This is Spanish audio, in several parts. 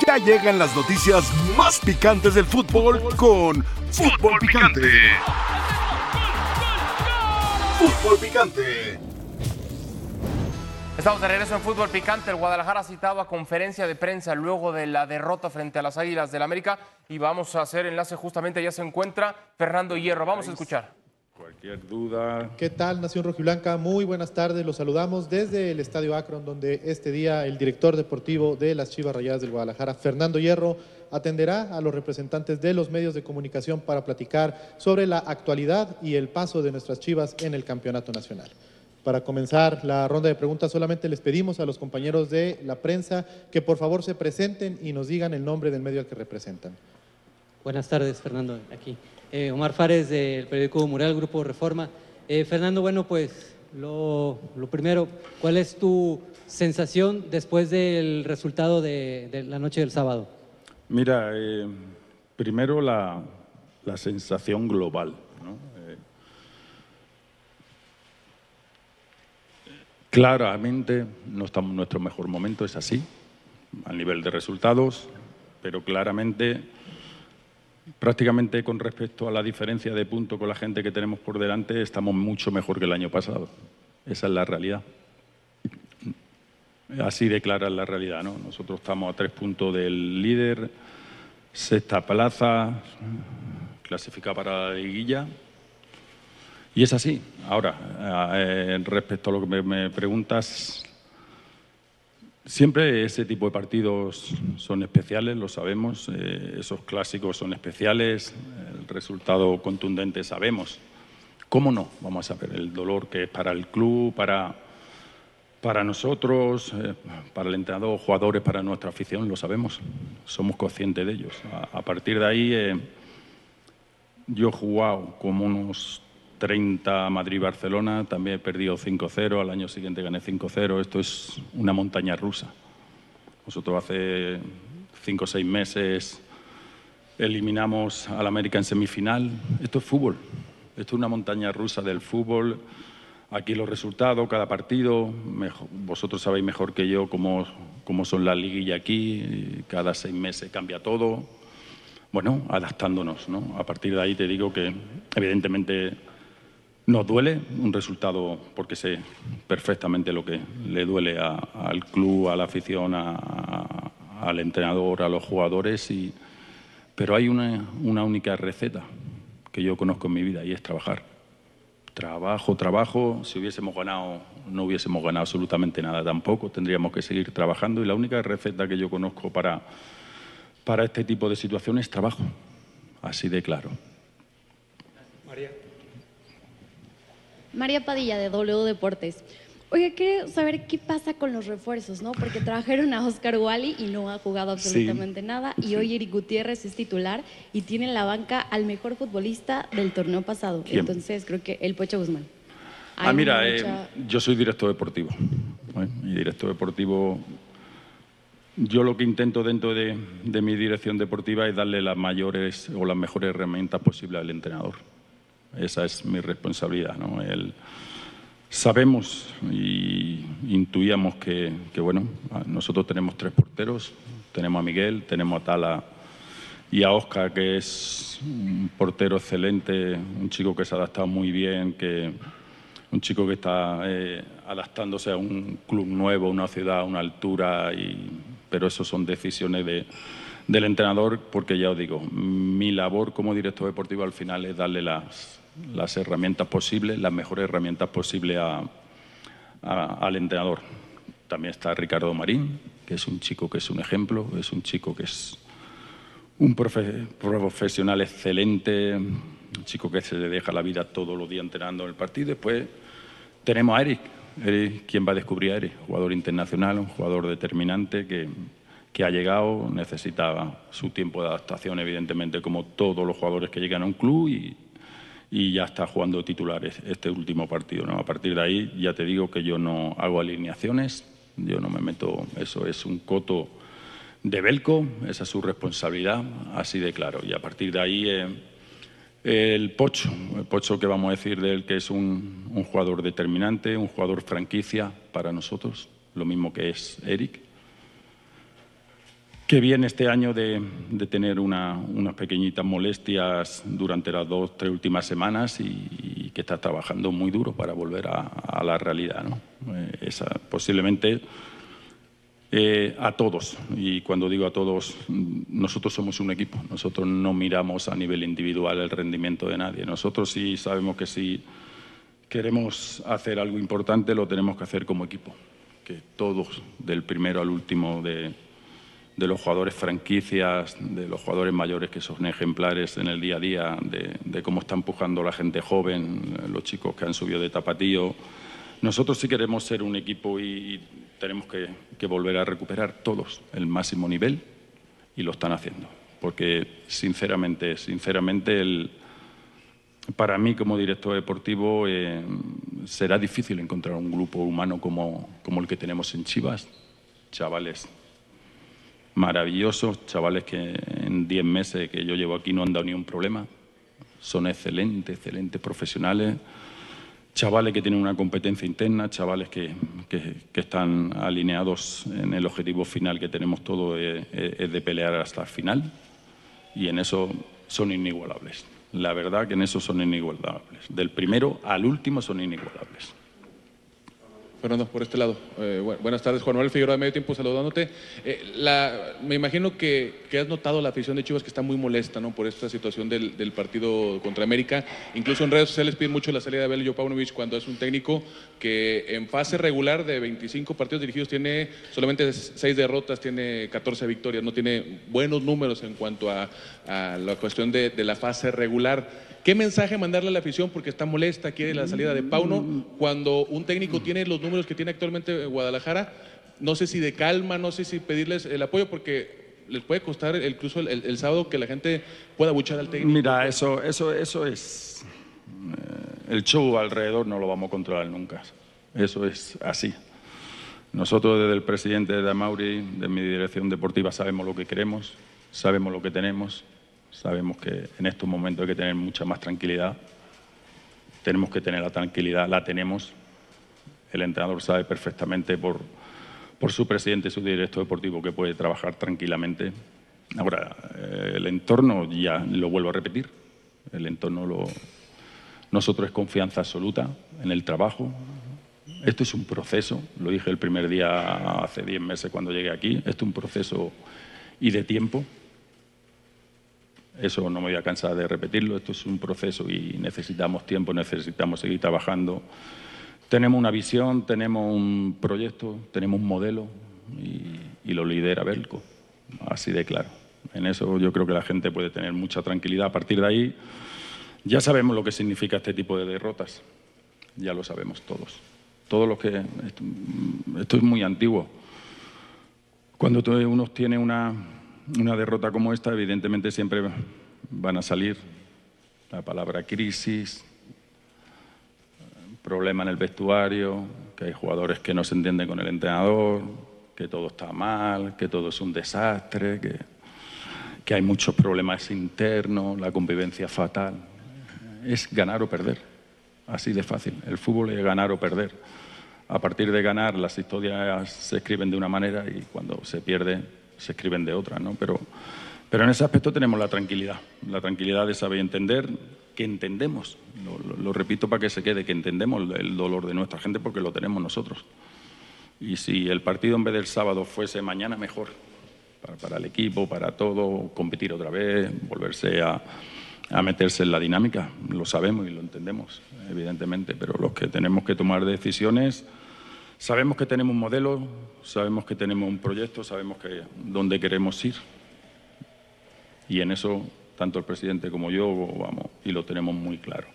Ya llegan las noticias más picantes del fútbol con Fútbol Picante. Fútbol Picante. Estamos de regreso en Fútbol Picante. El Guadalajara ha citado a conferencia de prensa luego de la derrota frente a las Águilas del América y vamos a hacer enlace justamente, ya se encuentra Fernando Hierro. Vamos a escuchar. Cualquier duda. ¿Qué tal, Nación Rojiblanca? Muy buenas tardes. Los saludamos desde el Estadio Akron, donde este día el director deportivo de las Chivas Rayadas del Guadalajara, Fernando Hierro, atenderá a los representantes de los medios de comunicación para platicar sobre la actualidad y el paso de nuestras Chivas en el Campeonato Nacional. Para comenzar la ronda de preguntas, solamente les pedimos a los compañeros de la prensa que por favor se presenten y nos digan el nombre del medio al que representan. Buenas tardes, Fernando, aquí. Eh, Omar Fares del periódico Mural, Grupo Reforma. Eh, Fernando, bueno, pues lo, primero, ¿cuál es tu sensación después del resultado de, la noche del sábado? Mira, eh, primero la, la, sensación global. claramente no estamos en nuestro mejor momento, es así, a nivel de resultados, pero claramente prácticamente con respecto a la diferencia de punto con la gente que tenemos por delante, estamos mucho mejor que el año pasado. Esa es la realidad. Así declara la realidad, ¿no? Nosotros estamos a tres puntos del líder, sexta plaza, clasificada para la liguilla. Y es así. Ahora, eh, respecto a lo que me, me preguntas, Siempre ese tipo de partidos son especiales, lo sabemos, eh, esos clásicos son especiales, el resultado contundente sabemos. ¿Cómo no? Vamos a ver el dolor que es para el club, para, para nosotros, eh, para el entrenador, jugadores, para nuestra afición, lo sabemos, somos conscientes de ellos. A, partir de ahí, eh, yo he jugado como unos 30 Madrid-Barcelona, también he perdido 5-0, al año siguiente gané 5-0, esto es una montaña rusa. Nosotros hace 5 o 6 meses eliminamos al América en semifinal, esto es fútbol, esto es una montaña rusa del fútbol, aquí los resultados, cada partido, vosotros sabéis mejor que yo cómo, cómo son las liguillas aquí, cada 6 meses cambia todo, bueno, adaptándonos, ¿no? A partir de ahí te digo que evidentemente nos duele un resultado porque sé perfectamente lo que le duele a, al club, a la afición, al entrenador, a los jugadores, pero hay una, una única receta que yo conozco en mi vida y es trabajar. Trabajo, trabajo. Si hubiésemos ganado, no hubiésemos ganado absolutamente nada tampoco. Tendríamos que seguir trabajando y la única receta que yo conozco para, para este tipo de situaciones es trabajo. Así de claro. María Padilla de W Deportes. Oiga, quiero saber qué pasa con los refuerzos, ¿no? Porque trajeron a Oscar Wally y no ha jugado absolutamente sí. nada. Y hoy Eric Gutiérrez es titular y tiene en la banca al mejor futbolista del torneo pasado. ¿Quién? Entonces, creo que el Pocho Guzmán. Hay ah, mira, mucha... eh, yo soy director deportivo. ¿eh? Y director deportivo. Yo lo que intento dentro de, de mi dirección deportiva es darle las mayores o las mejores herramientas posibles al entrenador. Esa es mi responsabilidad. ¿no? Sabemos y intuíamos que, que, bueno, nosotros tenemos tres porteros. Tenemos a Miguel, tenemos a Tala y a Oscar, que es un portero excelente, un chico que se ha adaptado muy bien, que, un chico que está eh, adaptándose a un club nuevo, una ciudad, una altura, y, pero eso son decisiones de, del entrenador, porque ya os digo, mi labor como director deportivo al final es darle las, las herramientas posibles, las mejores herramientas posibles a, al entrenador. También está Ricardo Marín, que es un chico que es un ejemplo, es un chico que es un profe profesional excelente, un chico que se le deja la vida todos los días entrenando en el partido. Después tenemos a Eric, Eric ¿quién va a descubrir a Eric? Jugador internacional, un jugador determinante que, que ha llegado, necesitaba su tiempo de adaptación, evidentemente, como todos los jugadores que llegan a un club y ya está jugando titulares este último partido. ¿no? A partir de ahí ya te digo que yo no hago alineaciones, yo no me meto, eso es un coto de Belco, esa es su responsabilidad, así de claro. Y a partir de ahí eh, el Pocho, el Pocho que vamos a decir de él que es un, un jugador determinante, un jugador franquicia para nosotros, lo mismo que es Eric que viene este año de, tener unas pequeñitas molestias durante las dos, tres últimas semanas y, que está trabajando muy duro para volver a, la realidad. ¿no? Eh, posiblemente eh, a todos, y cuando digo a todos, nosotros somos un equipo, nosotros no miramos a nivel individual el rendimiento de nadie, nosotros sí sabemos que si queremos hacer algo importante lo tenemos que hacer como equipo, que todos, del primero al último de de los jugadores franquicias, de los jugadores mayores que son ejemplares en el día a día, de, cómo está empujando la gente joven, los chicos que han subido de tapatío. Nosotros sí queremos ser un equipo y, tenemos que, volver a recuperar todos el máximo nivel y lo están haciendo. Porque sinceramente, sinceramente, el, para mí como director deportivo eh, será difícil encontrar un grupo humano como, como el que tenemos en Chivas, chavales maravillosos, chavales que en 10 meses que yo llevo aquí no han dado ni un problema. Son excelentes, excelentes profesionales. Chavales que tienen una competencia interna, chavales que, están alineados en el objetivo final que tenemos todos, es, de pelear hasta el final. Y en eso son inigualables. La verdad que en eso son inigualables. Del primero al último son inigualables. Fernando, por este lado. Eh, buenas tardes, Juan Manuel Figueroa, medio tiempo saludándote. Eh, me imagino que, has notado la afición de Chivas que está muy molesta ¿no? por esta situación del, partido contra América. Incluso en redes sociales piden mucho la salida de Belio Paunovic cuando es un técnico que en fase regular de 25 partidos dirigidos tiene solamente 6 derrotas, tiene 14 victorias, no tiene buenos números en cuanto a, la cuestión de, de la fase regular. ¿Qué mensaje mandarle a la afición porque está molesta, quiere la salida de Pauno, cuando un técnico tiene los números que tiene actualmente Guadalajara? No sé si de calma, no sé si pedirles el apoyo porque les puede costar incluso el, sábado que la gente pueda buchar al técnico. Mira, eso, eso, eso es... Eh, el show alrededor no lo vamos a controlar nunca. Eso es así. Nosotros desde el presidente de Amauri, de mi dirección deportiva, sabemos lo que queremos, sabemos lo que tenemos Sabemos que en estos momentos hay que tener mucha más tranquilidad. Tenemos que tener la tranquilidad, la tenemos. El entrenador sabe perfectamente por, por su presidente su director deportivo que puede trabajar tranquilamente. Ahora, eh, el entorno, ya lo vuelvo a repetir, el entorno lo, nosotros es confianza absoluta en el trabajo. Esto es un proceso, lo dije el primer día hace 10 meses cuando llegué aquí, esto es un proceso y de tiempo. Eso no me voy a cansar de repetirlo, esto es un proceso y necesitamos tiempo, necesitamos seguir trabajando. Tenemos una visión, tenemos un proyecto, tenemos un modelo y, lo lidera Belco, así de claro. En eso yo creo que la gente puede tener mucha tranquilidad. A partir de ahí ya sabemos lo que significa este tipo de derrotas, ya lo sabemos todos. Todos los que... Esto, es muy antiguo. Cuando uno tiene una, una derrota como esta, evidentemente siempre van a salir la palabra crisis, problema en el vestuario, que hay jugadores que no se entienden con el entrenador, que todo está mal, que todo es un desastre, que, que hay muchos problemas internos, la convivencia fatal. Es ganar o perder, así de fácil. El fútbol es ganar o perder. A partir de ganar, las historias se escriben de una manera y cuando se pierde, se escriben de otra, ¿no? Pero, pero en ese aspecto tenemos la tranquilidad, la tranquilidad de saber entender que entendemos, lo, repito para que se quede, que entendemos el dolor de nuestra gente porque lo tenemos nosotros. Y si el partido en vez del sábado fuese mañana, mejor. Para, el equipo, para todo, competir otra vez, volverse a, a meterse en la dinámica. Lo sabemos y lo entendemos, evidentemente, pero los que tenemos que tomar decisiones Sabemos que tenemos un modelo, sabemos que tenemos un proyecto, sabemos que dónde queremos ir. Y en eso, tanto el presidente como yo, vamos, y lo tenemos muy claro.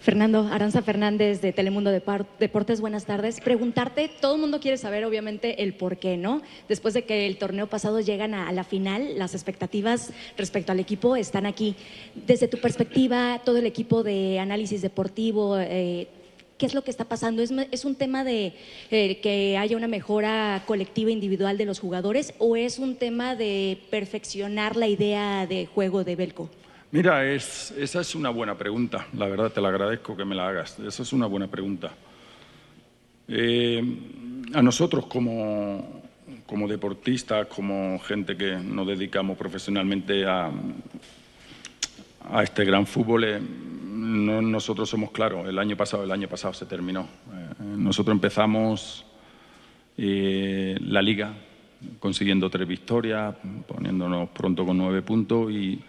Fernando, Aranza Fernández de Telemundo Deportes, buenas tardes. Preguntarte, todo el mundo quiere saber obviamente el por qué, ¿no? Después de que el torneo pasado llegan a, la final, las expectativas respecto al equipo están aquí. Desde tu perspectiva, todo el equipo de análisis deportivo, eh, ¿Qué es lo que está pasando? ¿Es, un tema de eh, que haya una mejora colectiva individual de los jugadores o es un tema de perfeccionar la idea de juego de Belco? Mira, esa es una buena pregunta. La verdad, te la agradezco que me la hagas. Esa es una buena pregunta. Eh, a nosotros como, como deportistas, como gente que nos dedicamos profesionalmente a, a este gran fútbol, eh, nosotros somos claros. El año pasado, el año pasado se terminó. Eh, nosotros empezamos eh, la liga consiguiendo tres victorias, poniéndonos pronto con nueve puntos y,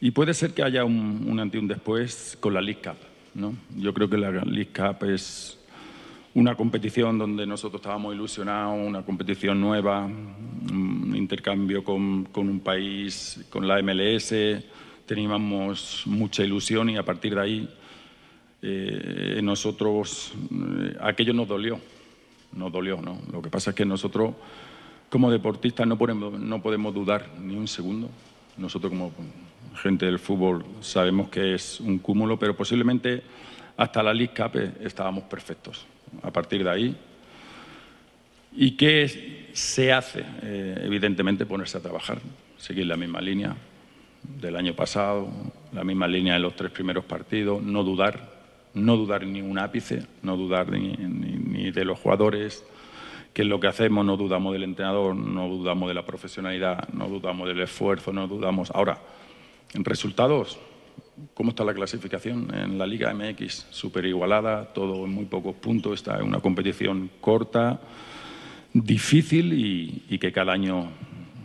y puede ser que haya un, un y un después con la League Cup. ¿no? Yo creo que la League Cup es una competición donde nosotros estábamos ilusionados, una competición nueva, un intercambio con, con, un país, con la MLS, teníamos mucha ilusión y a partir de ahí eh, nosotros, eh, aquello nos dolió, nos dolió, ¿no? Lo que pasa es que nosotros como deportistas no podemos, no podemos dudar ni un segundo. Nosotros como gente del fútbol sabemos que es un cúmulo, pero posiblemente hasta la League Cup estábamos perfectos a partir de ahí. ¿Y qué se hace? Eh, evidentemente ponerse a trabajar, seguir la misma línea del año pasado, la misma línea de los tres primeros partidos, no dudar, no dudar ni un ápice, no dudar ni, ni, ni de los jugadores, que es lo que hacemos, no dudamos del entrenador, no dudamos de la profesionalidad, no dudamos del esfuerzo, no dudamos. Ahora, en resultados, cómo está la clasificación en la Liga MX, súper igualada, todo en muy pocos puntos, está en una competición corta, difícil y, y, que cada año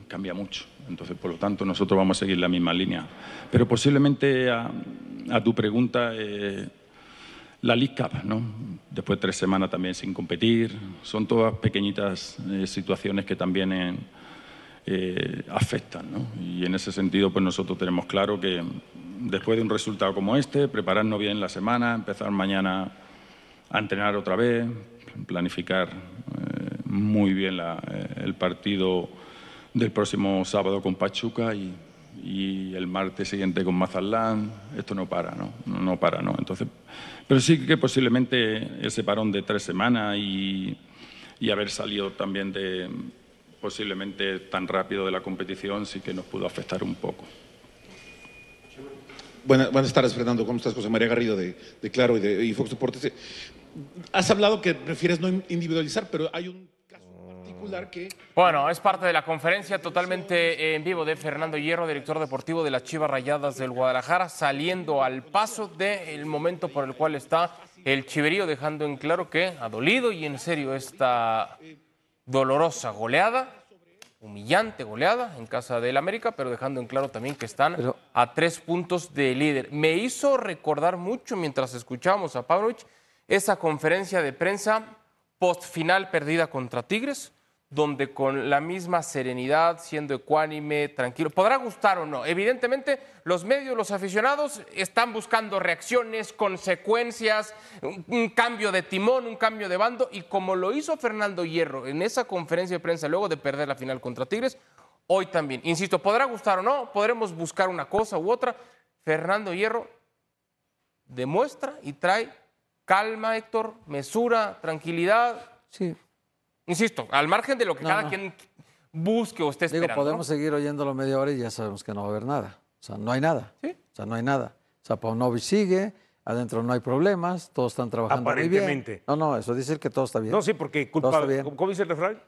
cambia mucho. Entonces, por lo tanto, nosotros vamos a seguir la misma línea. Pero posiblemente a, tu pregunta, eh, la League Cup, ¿no? Después de tres semanas también sin competir, son todas pequeñitas eh, situaciones que también... Eh, afectan. ¿no? Y en ese sentido, pues nosotros tenemos claro que después de un resultado como este, prepararnos bien la semana, empezar mañana a entrenar otra vez, planificar muy bien la, el partido del próximo sábado con Pachuca y, y, el martes siguiente con Mazatlán. Esto no para, ¿no? No, para, ¿no? Entonces, pero sí que posiblemente ese parón de tres semanas y, y haber salido también de posiblemente tan rápido de la competición sí que nos pudo afectar un poco. Buenas, buenas tardes, Fernando. ¿Cómo estás? José María Garrido de, de Claro y de Fox Deportes. Has hablado que prefieres no individualizar, pero hay un que... Bueno, es parte de la conferencia totalmente en vivo de Fernando Hierro, director deportivo de las Chivas Rayadas del Guadalajara, saliendo al paso del momento por el cual está el chiverío, dejando en claro que ha dolido y en serio esta dolorosa goleada humillante goleada en casa del América, pero dejando en claro también que están pero... a tres puntos de líder. Me hizo recordar mucho mientras escuchábamos a Pavlovich esa conferencia de prensa post final perdida contra Tigres, donde con la misma serenidad, siendo ecuánime, tranquilo, podrá gustar o no. Evidentemente, los medios, los aficionados están buscando reacciones, consecuencias, un, cambio de timón, un cambio de bando, y como lo hizo Fernando Hierro en esa conferencia de prensa luego de perder la final contra Tigres, hoy también. Insisto, podrá gustar o no, podremos buscar una cosa u otra. Fernando Hierro demuestra y trae calma, Héctor, mesura, tranquilidad. Sí, Insisto, al margen de lo que No, cada no. quien busque o esté Digo, esperando. podemos seguir oyéndolo media hora y ya sabemos que no va a haber nada. O sea, no hay nada. Sí. O sea, no hay nada. O sea, Paunovic sigue, adentro no hay problemas, todos están trabajando muy bien. Aparentemente. No, no, eso dice el que todo está bien. No, sí, porque culpa, está bien. ¿cómo, cómo dice el refrán?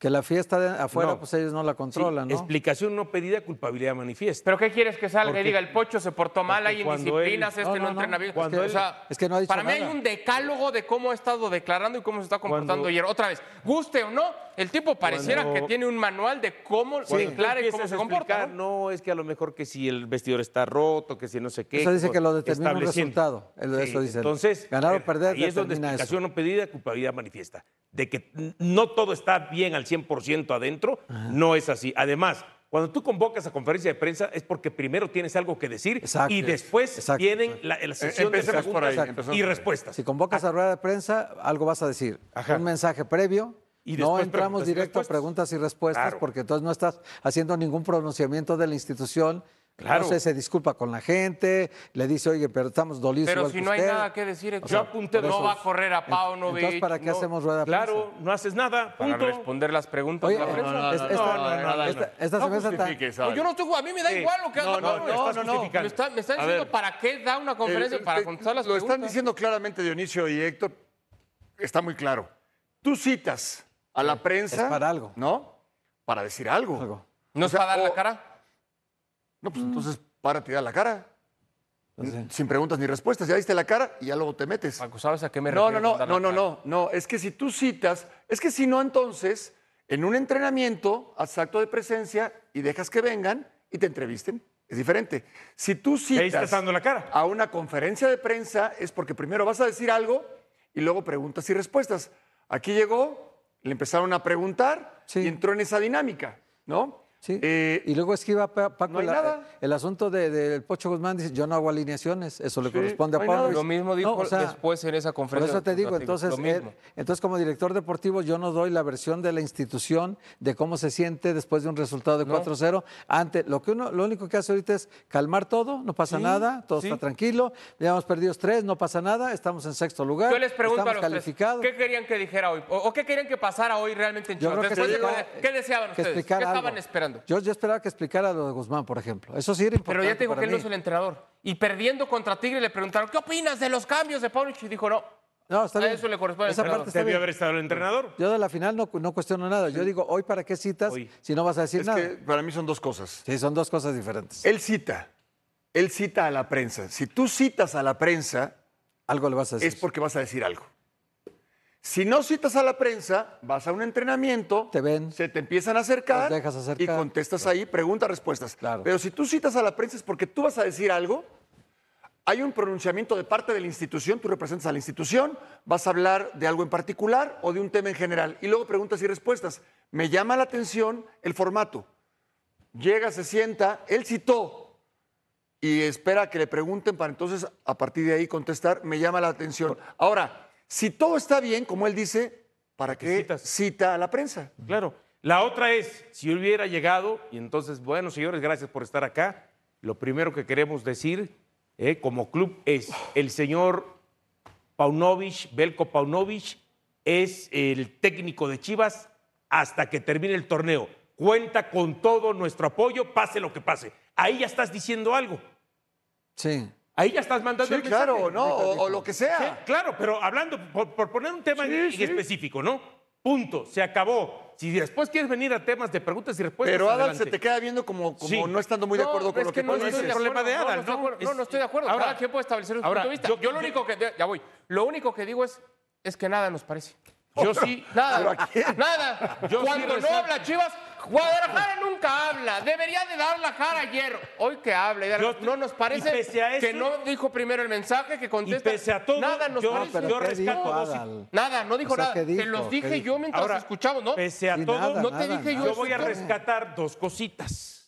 Que la fiesta de afuera, No. pues ellos no la controlan, Sí, ¿no? Explicación no pedida, culpabilidad manifiesta. ¿Pero qué quieres que salga Porque- y diga el pocho se portó mal, hay indisciplinas, él- este no, No, entrena bien? Cuando o él- sea, es que no ha dicho para mí hay un decálogo de cómo ha estado declarando y cómo se está comportando Cuando- ayer. Otra vez, guste o no, el tipo pareciera Cuando- que tiene un manual de cómo se Cuando declara y cómo se a comporta. explicar, ¿no? ¿no? es que a lo mejor que si el vestidor está roto, que si no sé qué. Eso dice que lo determina estableciendo. resultado. El- eso dice. Entonces, Ganar o ver, perder ahí es donde eso. explicación no pedida, culpabilidad manifiesta. De que no todo está bien al 100% adentro, no es así. Además, cuando tú convocas a conferencia de prensa es porque primero tienes algo que decir Exacto. y después Exacto. vienen la, la sesión de preguntas ahí, y respuestas. Si convocas a rueda de prensa, algo vas a decir. Ajá. Un mensaje previo. Y no entramos directo a preguntas y respuestas Claro. porque entonces no estás haciendo ningún pronunciamiento de la institución. Claro. No sé, se disculpa con la gente, le dice, oye, pero estamos dolidos Pero igual si que no hay usted". nada que decir, Héctor. Yo apunté no va a correr a Paunovic. Entonces, ¿para qué no- hacemos rueda de prensa? Claro, no haces nada, Para punto. responder las preguntas Oye, de la prensa. es- esta- esta- esta No cerveza tan- justifiques, No, yo no estoy, a mí me da Sí. igual lo que haga No, no, no, no, no. Me está, me está A diciendo para qué da una conferencia Eh, para eh, contestar las Lo preguntas. están diciendo claramente Dionisio y Héctor. Está muy claro. Tú citas a la prensa. Es para algo. ¿No? Para decir algo. ¿No O es para dar la o- cara? No, pues entonces párate y da la cara. Pues. Sin preguntas ni respuestas. Ya diste la cara y ya luego te metes. Paco, ¿sabes a qué me No, refiero? no, no, no, no, cara? no, no. Es que si tú citas, es que si no, entonces, en un entrenamiento, haces acto de presencia y dejas que vengan y te entrevisten. Es diferente. Si tú citas dando la cara. a una conferencia de prensa, es porque primero vas a decir algo y luego preguntas y respuestas. Aquí llegó, le empezaron a preguntar Sí. y entró en esa dinámica, ¿no? Sí. Eh, y luego esquiva Pa- Paco no la- nada. el asunto de- del Pocho Guzmán, dice, yo no hago alineaciones, eso le Sí, corresponde no a. Paunovic. Lo mismo dijo No, o sea, después en esa Por conferencia. eso te digo, Lo entonces, mismo. él- entonces como director deportivo yo no doy la versión de la institución de cómo se siente después de un resultado de No. 4-0. Ante lo que uno, lo único que hace ahorita es calmar todo, no pasa Sí, nada, todo sí. está tranquilo, ya hemos perdido tres, no pasa nada, estamos en sexto lugar, Yo les pregunto a los tres. ¿qué querían que dijera hoy? ¿O, o qué querían que pasara hoy realmente en Yo Chivas? de ¿Qué deseaban que ustedes? ¿Qué estaban algo. esperando? Yo, yo esperaba que explicara lo de Guzmán, por ejemplo. Eso sí era importante. Pero ya te digo que él no es el entrenador. Y perdiendo contra Tigre le preguntaron, ¿qué opinas de los cambios de Paunovic? Y dijo, no. No, está A bien. eso le corresponde al Esa entrenador. parte está Debió bien. haber estado el entrenador. Yo de la final no, no cuestiono nada. Yo digo, hoy para qué citas Hoy. si no vas a decir es nada. que para mí son dos cosas. Sí, son dos cosas diferentes. Él cita, él cita a la prensa. Si tú citas a la prensa, Algo le vas a decir. es porque vas a decir algo. Si no citas a la prensa, vas a un entrenamiento, Te ven. se te empiezan a acercar, Los dejas acercar. y contestas ahí, preguntas, respuestas. Claro. Pero si tú citas a la prensa es porque tú vas a decir algo, hay un pronunciamiento de parte de la institución, tú representas a la institución, vas a hablar de algo en particular o de un tema en general, y luego preguntas y respuestas. Me llama la atención el formato. Llega, se sienta, él citó y espera que le pregunten para entonces a partir de ahí contestar, me llama la atención. Ahora, si todo está bien, como él dice, ¿para qué citas? cita a la prensa? Claro. La otra es, si hubiera llegado, y entonces, bueno, señores, gracias por estar acá. Lo primero que queremos decir eh, como club es, el señor Paunovic, Belko Paunovic, es el técnico de Chivas hasta que termine el torneo. Cuenta con todo nuestro apoyo, pase lo que pase. Ahí ya estás diciendo algo. Sí. Ahí ya estás mandando Sí, el mensaje. claro, ¿no? O, o lo que sea. Sí, claro, pero hablando, por, por poner un tema en- en sí. específico, ¿no? Punto, se acabó. Si después quieres venir a temas de preguntas y respuestas, Pero Adal se te queda viendo como, como Sí. no estando muy de acuerdo No, con es lo que, no tú no estoy es de dices. el problema de acuerdo, Adal, no, estoy de ¿no? acuerdo. No, Es- no estoy de acuerdo. Ahora- Cada quien puede establecer su ahora, punto de vista. yo- Yo, lo único que... Ya voy. Lo único que digo es, es que nada nos parece. Yo sí, Nada, ¿Pero a quién? nada. Yo sí Cuando no habla Chivas, Guadalajara nunca habla. Debería de dar la cara a Hierro. Hoy que habla, y Yo- no nos parece y eso- que no dijo primero el mensaje, que y contesta. pese a todo, nada nos yo, parece. yo ¿qué rescato dijo, dos... Nada, no dijo O sea, nada. ¿qué Te dijo? los ¿Qué dije dijo? yo mientras Ahora, escuchamos, ¿no? Pese a todo, nada, no te nada, dije nada. yo voy a rescatar dos cositas.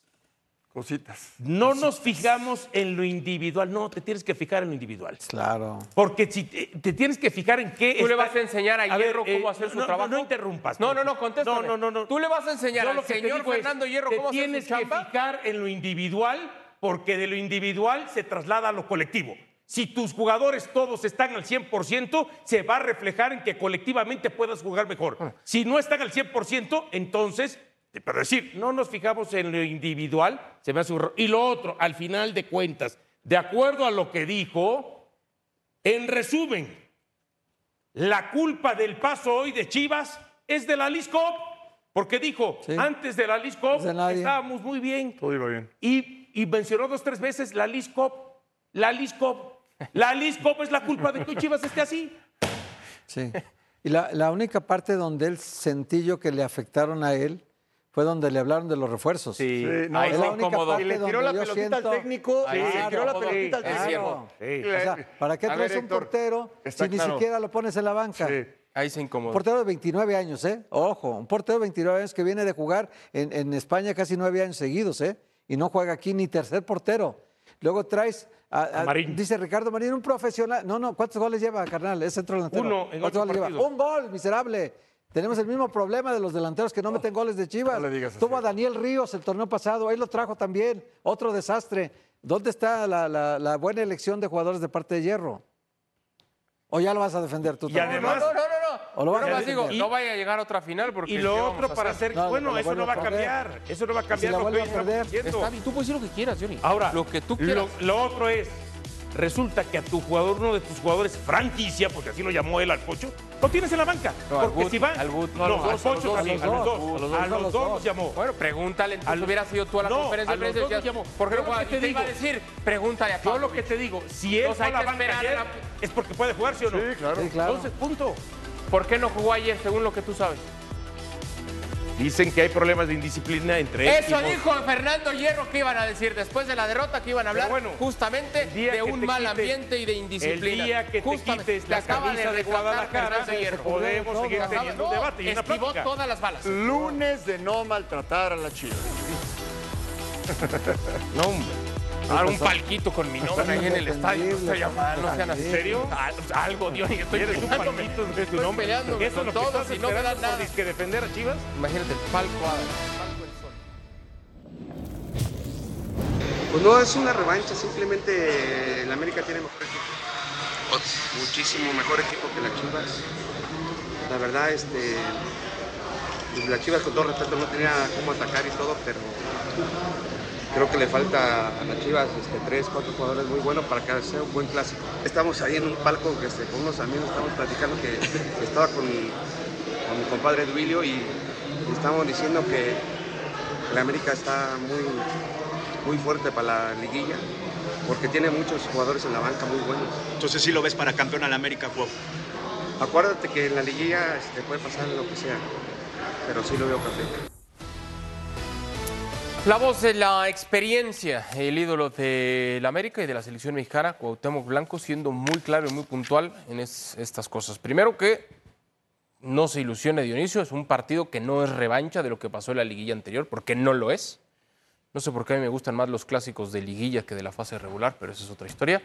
Cositas. No nos fijamos en lo individual, no, te tienes que fijar en lo individual. Claro. Porque si te, te tienes que fijar en qué. Tú le vas a enseñar a, Hierro eh, cómo hacer su no, trabajo. No, no interrumpas. No, no, no, contéstame. No, no, no, no. Tú le vas a enseñar al señor Fernando Hierro cómo hacer su tienes que chamba. fijar en lo individual porque de lo individual se traslada a lo colectivo. Si tus jugadores todos están al 100%, se va a reflejar en que colectivamente puedas jugar mejor. Si no están al 100%, entonces, pero decir, no nos fijamos en lo individual, se me hace un error. Y lo otro, al final de cuentas, de acuerdo a lo que dijo, en resumen, la culpa del paso hoy de Chivas es de la Liscop, porque dijo, Sí. antes de la Liscop estábamos muy bien. Todo iba bien. Y, y mencionó dos, tres veces la Liscop, la Liscop. La Liscop es la culpa de que hoy Chivas esté así. Sí. Y la, la única parte donde él sentí yo que le afectaron a él fue donde le hablaron de los refuerzos. Sí, no, Ahí es la única parte Y le tiró la pelotita al técnico, le tiró la pelotita al Sí, técnico. Sí. O sea, ¿para qué traes ver, un Héctor, portero está si ni claro. siquiera lo pones en la banca? Sí. Ahí se Un incomodó. portero de 29 años, ¿eh? Ojo, un portero de 29 años que viene de jugar en, en España casi nueve años seguidos, ¿eh? Y no juega aquí ni tercer portero. Luego traes, a, a- A Marín. dice Ricardo Marín, un profesional. No, no, ¿cuántos goles lleva, carnal? Es centro delantero. Uno en ¿Cuántos goles lleva? Un gol, miserable. Tenemos el mismo problema de los delanteros que no meten goles de Chivas. No le digas así. Tuvo a Daniel Ríos el torneo pasado, ahí lo trajo también. Otro desastre. ¿Dónde está la, la- la buena elección de jugadores de parte de Hierro? ¿O ya lo vas a defender tú Y también? además- No, no, no, no. O lo vas a digo, no vaya a llegar a otra final porque Y ¿qué lo otro para hacer? No, bueno, eso no va a cambiar. Eso no va a si cambiar la lo que a perder, diciendo. Está bien, tú puedes decir lo que quieras, Johnny. Ahora, lo que tú lo, quieras. lo otro es, resulta que a tu jugador, uno de tus jugadores franquicia, porque así lo llamó él al Pocho, lo tienes en la banca. No, al porque Gut, si va. al Gut, no, no, al a los Pocho también, a los dos, a los dos, los llamó. Bueno, pregúntale, entonces Al- hubiera sido tú a la No, conferencia de prensa y dos decías, los llamó. ¿por qué no juega? te te iba a decir, pregúntale a Yo lo que te digo, si él fue a hay la que banca ayer, es porque puede jugar, ¿sí o no? Sí, claro. Sí, claro. Entonces, punto. ¿Por qué no jugó ayer, según lo que tú sabes? Dicen que hay problemas de indisciplina entre él Eso dijo Fernando Hierro que iban a decir después de la derrota, que iban a hablar bueno, justamente de un mal quites- ambiente y de indisciplina. El día que te Justamente, quites te la acaba camisa de Guadalajara, Fernando Hierro. podemos seguir teniendo un debate y una esquivó plática. todas las balas. Lunes de no maltratar a la Chivas. No, hombre. Ahora un palquito con mi nombre ahí en el estadio. No, sean así. ¿En serio? Ah, Algo, Dios, y estoy ¿Quieres un palmito de tu nombre? ¿Eso es con lo que todos y no me dan nada. disque defender a Chivas? Imagínate el palco. Pues no es una revancha, simplemente el América tiene mejor equipo. Muchísimo mejor equipo que las Chivas. La verdad, este, pues las Chivas con todo respeto no tenía cómo atacar y todo, pero creo que le falta a las Chivas este, tres, cuatro jugadores muy buenos para que sea un buen clásico. Estamos ahí en un palco que, este, con unos amigos, estamos platicando que, que estaba con, con mi compadre Duilio y, y estamos diciendo que el América está muy, muy fuerte para la liguilla porque tiene muchos jugadores en la banca muy buenos. Entonces sí lo ves para campeón al América, Cuau. Acuérdate que en la liguilla este, puede pasar lo que sea, pero sí lo veo campeón. La voz de la experiencia, el ídolo de la América y de la selección mexicana, Cuauhtémoc Blanco, siendo muy claro y muy puntual en es- estas cosas. Primero que no se ilusione Dionisio, es un partido que no es revancha de lo que pasó en la liguilla anterior, porque no lo es. No sé por qué a mí me gustan más los clásicos de liguilla que de la fase regular, pero esa es otra historia.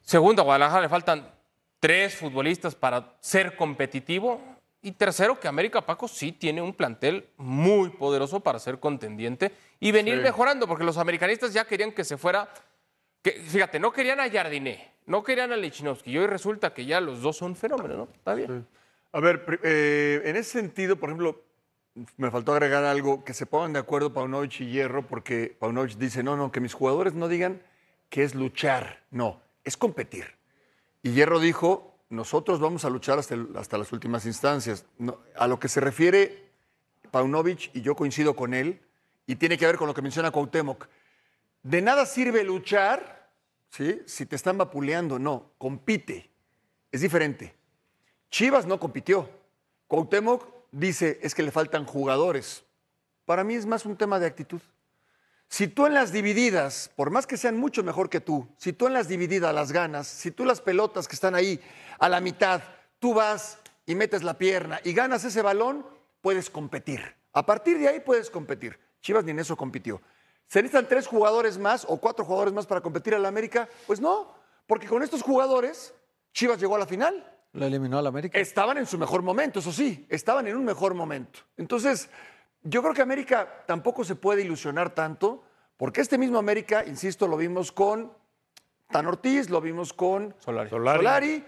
Segundo, a Guadalajara le faltan tres futbolistas para ser competitivo. Y tercero, que América Paco sí tiene un plantel muy poderoso para ser contendiente y venir Sí. mejorando, porque los americanistas ya querían que se fuera. Que, fíjate, no querían a Jardiné, no querían a Lichnowsky, y hoy resulta que ya los dos son fenómenos, ¿no? Está bien. A ver, eh, en ese sentido, por ejemplo, me faltó agregar algo, que se pongan de acuerdo Paunovic y Hierro, porque Paunovic dice, no, no, que mis jugadores no digan que es luchar, no, es competir. Y Hierro dijo, nosotros vamos a luchar hasta, hasta las últimas instancias. A lo que se refiere Paunovic, y yo coincido con él, y tiene que ver con lo que menciona Cuauhtémoc, de nada sirve luchar ¿sí? si te están vapuleando, no, compite, es diferente. Chivas no compitió. Cuauhtémoc dice es que le faltan jugadores. Para mí es más un tema de actitud. Si tú en las divididas, por más que sean mucho mejor que tú, si tú en las divididas las ganas, si tú las pelotas que están ahí a la mitad, tú vas y metes la pierna y ganas ese balón, puedes competir. A partir de ahí puedes competir. Chivas ni en eso compitió. ¿Se necesitan tres jugadores más o cuatro jugadores más para competir a la América? Pues no, porque con estos jugadores Chivas llegó a la final. Lo eliminó al América. Estaban en su mejor momento, eso sí, estaban en un mejor momento. Entonces, yo creo que América tampoco se puede ilusionar tanto, porque este mismo América, insisto, lo vimos con Tan Ortiz, lo vimos con Solari. Solari.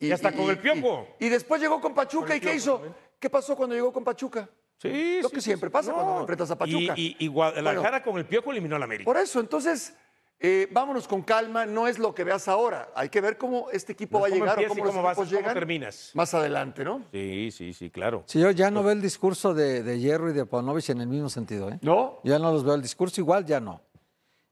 Y hasta con el Piojo. Y, y después llegó con Pachuca, Con ¿y qué hizo? también. ¿Qué pasó cuando llegó con Pachuca? Sí, Lo sí, que sí, siempre sí. pasa cuando No. enfrentas a Pachuca. Y, y- y Guadalajara con el Piojo eliminó al América. Por eso, entonces, eh, vámonos con calma, no es lo que veas ahora. Hay que ver cómo este equipo No va a llegar o cómo los cómo vas- cómo terminas. más adelante, ¿no? Sí, sí, sí, claro. Sí, yo ya no veo el discurso de, de Hierro y de Paunovic en el mismo sentido. ¿eh? ¿No? Ya no los veo. El discurso igual ya no.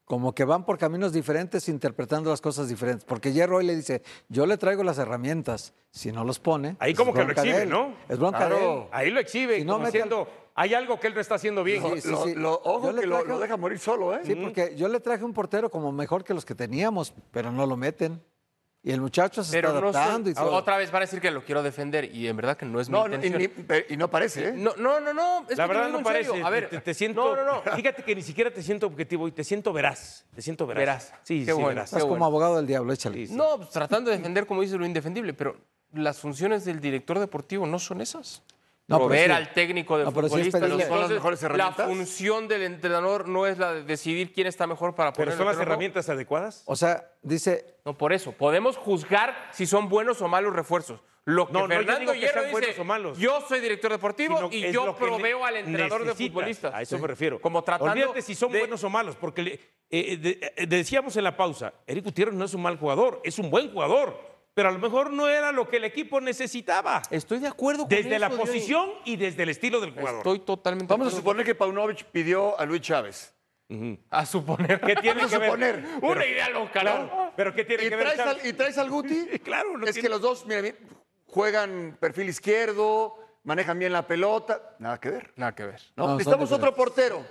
Como que van por caminos diferentes interpretando las cosas diferentes. Porque Hierro hoy le dice, yo le traigo las herramientas. Si no los pone... Ahí pues como es que lo exhibe, él. ¿no? Es bronca de Claro, él. Ahí lo exhibe, Si no como al- hay algo que él no está haciendo bien. Sí, sí, Lo- sí. lo- ojo que traje- lo deja morir solo, ¿eh? Sí, porque yo le traje un portero como mejor que los que teníamos, pero no lo meten. Y el muchacho se Pero está no sé, adaptando y todo. otra vez van a decir que lo quiero defender y en verdad que no es No, mi no, y, intención. ni- pe- y no parece, ¿eh? No, no, no, no. Es la que verdad no en parece. serio. A ver, te, te siento. No, no, no. Fíjate que ni siquiera te siento objetivo y te siento veraz. Te siento veraz. Veraz. Sí, Qué sí, bueno. veraz. Estás como bueno. abogado del diablo, échale. No, pues, tratando de defender, como dices, lo indefendible, pero las funciones del director deportivo no son esas. No, proveer sí. al técnico de No, sí pedirle- ¿Son las mejores la herramientas? función del entrenador no es la de decidir quién está mejor para poner ¿Pero son las herramientas adecuadas? O sea, dice. No, por eso. Podemos juzgar si son buenos o malos refuerzos. Lo que No, no, yo Fernando que sean dice, buenos o malos. yo soy director deportivo Sino y yo proveo al entrenador de futbolistas. A eso Sí. me refiero. Como tratando Olvídate si son de- buenos o malos, porque le- eh, de- eh, decíamos en la pausa, Eric Gutiérrez no es un mal jugador, es un buen jugador, pero a lo mejor no era lo que el equipo necesitaba. Estoy de acuerdo con Desde la eso, posición y desde el estilo del jugador. Estoy totalmente Vamos a suponer que Paunovic pidió a Luis Chávez. A suponer. ¿Qué tiene Vamos que a ver? suponer. Una Pero- idea loca, pero ¿qué tiene ¿Y que ver? traes, Chávez? al, ¿Y traes al Guti? Claro, no es tiene- que los dos, mira, bien, juegan perfil izquierdo, manejan bien la pelota. Nada que ver. Nada que ver. ¿no? Necesitamos otro portero.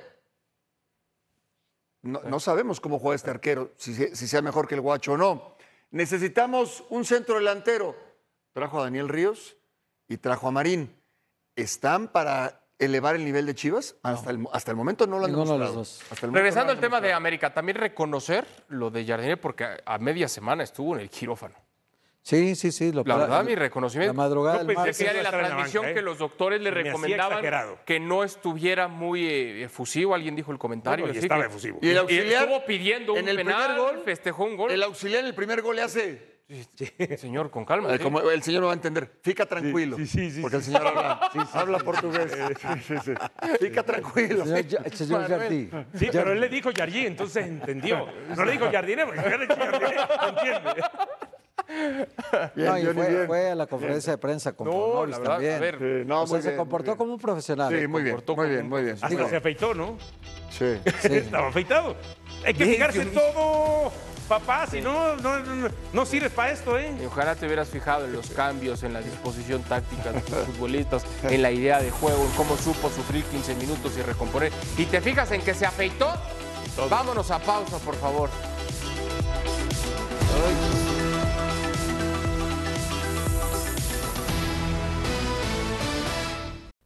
No, no sabemos cómo juega este arquero, si sea mejor que el guacho o no. Necesitamos un centro delantero. Trajo a Daniel Ríos y trajo a Marín. ¿Están para elevar el nivel de Chivas? Hasta, el, hasta el momento no lo han Ninguno de los demostrado. dos. Hasta el momento Regresando no al tema de. América, también reconocer lo de Jardine porque a, a media semana estuvo en el quirófano. Sí, sí, sí. Lo La verdad, mi reconocimiento. La madrugada Yo del pensé martes. que Decía iba en a la transmisión banca, ¿eh? que los doctores le Me recomendaban que no estuviera muy eh, efusivo. Alguien dijo el comentario. No, y estaba que- efusivo. Y el auxiliar, estuvo pidiendo un en el penal, primer gol, festejó un gol. El auxiliar en el primer gol le hace. Señor, con calma. Eh, sí. como el señor no va a entender. Fica tranquilo. sí, sí, sí, porque sí. el señor habla, habla portugués. Sí, sí, sí. Fica tranquilo. Señor, Ja- señor Jardí. Sí, pero él le dijo Jardí, entonces entendió. No le dijo Jardine, porque Jardine, entiende. Bien, No, y Johnny, fue, bien. fue a la conferencia de prensa con No, la verdad, también. a ver. Sí, no, o sea, se comportó como un profesional. Sí, muy bien, muy bien, muy bien. Hasta Digo, se afeitó, ¿no? sí. Sí. Estaba afeitado. Hay que fijarse en todo, papá, si no, no, no, no sirves para esto, ¿eh? Y Ojalá te hubieras fijado en los cambios, en la disposición táctica de tus futbolistas, en la idea de juego, en cómo supo sufrir 15 minutos y recomponer. Y te fijas en que se afeitó. Vámonos a pausa, por favor.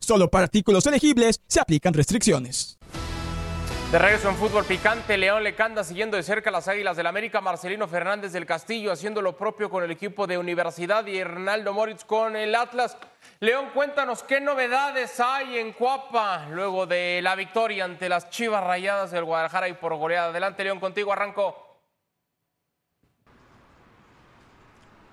Solo para artículos elegibles se aplican restricciones. De regreso en fútbol picante, León Lecanda siguiendo de cerca las Águilas del América, Marcelino Fernández del Castillo haciendo lo propio con el equipo de Universidad y Hernaldo Moritz con el Atlas. León, cuéntanos qué novedades hay en Cuapa luego de la victoria ante las Chivas Rayadas del Guadalajara y por goleada. Adelante, León, contigo arranco.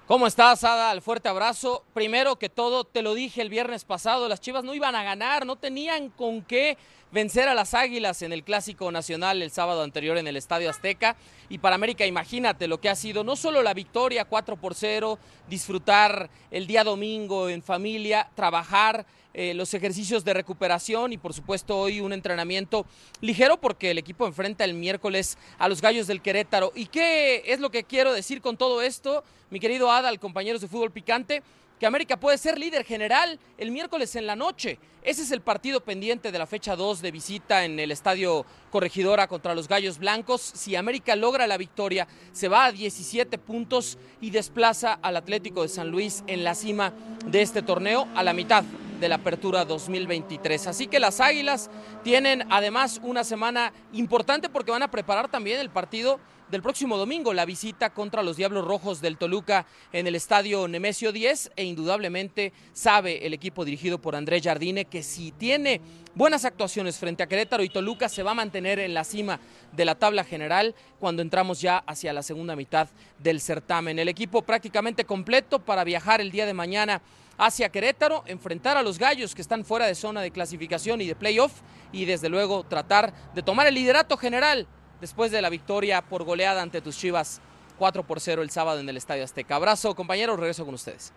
¿Cómo estás, Adal? Fuerte abrazo. Primero que todo, te lo dije el viernes pasado, las Chivas no iban a ganar, no tenían con qué vencer a las Águilas en el Clásico Nacional el sábado anterior en el Estadio Azteca. Y para América, imagínate lo que ha sido no solo la victoria 4 por 0, disfrutar el día domingo en familia, trabajar eh, los ejercicios de recuperación y por supuesto hoy un entrenamiento ligero porque el equipo enfrenta el miércoles a los Gallos del Querétaro. ¿Y qué es lo que quiero decir con todo esto, mi querido Adal, compañeros de fútbol picante? Que América puede ser líder general el miércoles en la noche. Ese es el partido pendiente de la fecha 2 de visita en el Estadio Corregidora contra los Gallos Blancos. Si América logra la victoria, se va a 17 puntos y desplaza al Atlético de San Luis en la cima de este torneo a la mitad de la apertura 2023. Así que las Águilas tienen además una semana importante porque van a preparar también el partido del próximo domingo, la visita contra los Diablos Rojos del Toluca en el estadio Nemesio 10 e indudablemente sabe el equipo dirigido por Andrés Jardine que si tiene buenas actuaciones frente a Querétaro y Toluca se va a mantener en la cima de la tabla general cuando entramos ya hacia la segunda mitad del certamen. El equipo prácticamente completo para viajar el día de mañana hacia Querétaro, enfrentar a los gallos que están fuera de zona de clasificación y de playoff y desde luego tratar de tomar el liderato general después de la victoria por goleada ante tus Chivas 4 por 0 el sábado en el Estadio Azteca. Abrazo, compañeros, regreso con ustedes.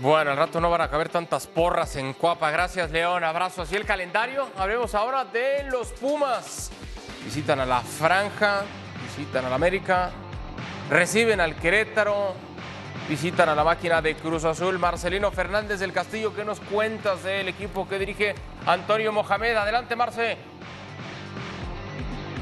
Bueno, al rato no van a caber tantas porras en Cuapa. Gracias, León. Abrazo. Así el calendario. Hablemos ahora de los Pumas. Visitan a la Franja, visitan a la América, reciben al Querétaro, visitan a la máquina de Cruz Azul. Marcelino Fernández del Castillo, ¿qué nos cuentas del equipo que dirige Antonio Mohamed? Adelante, Marce.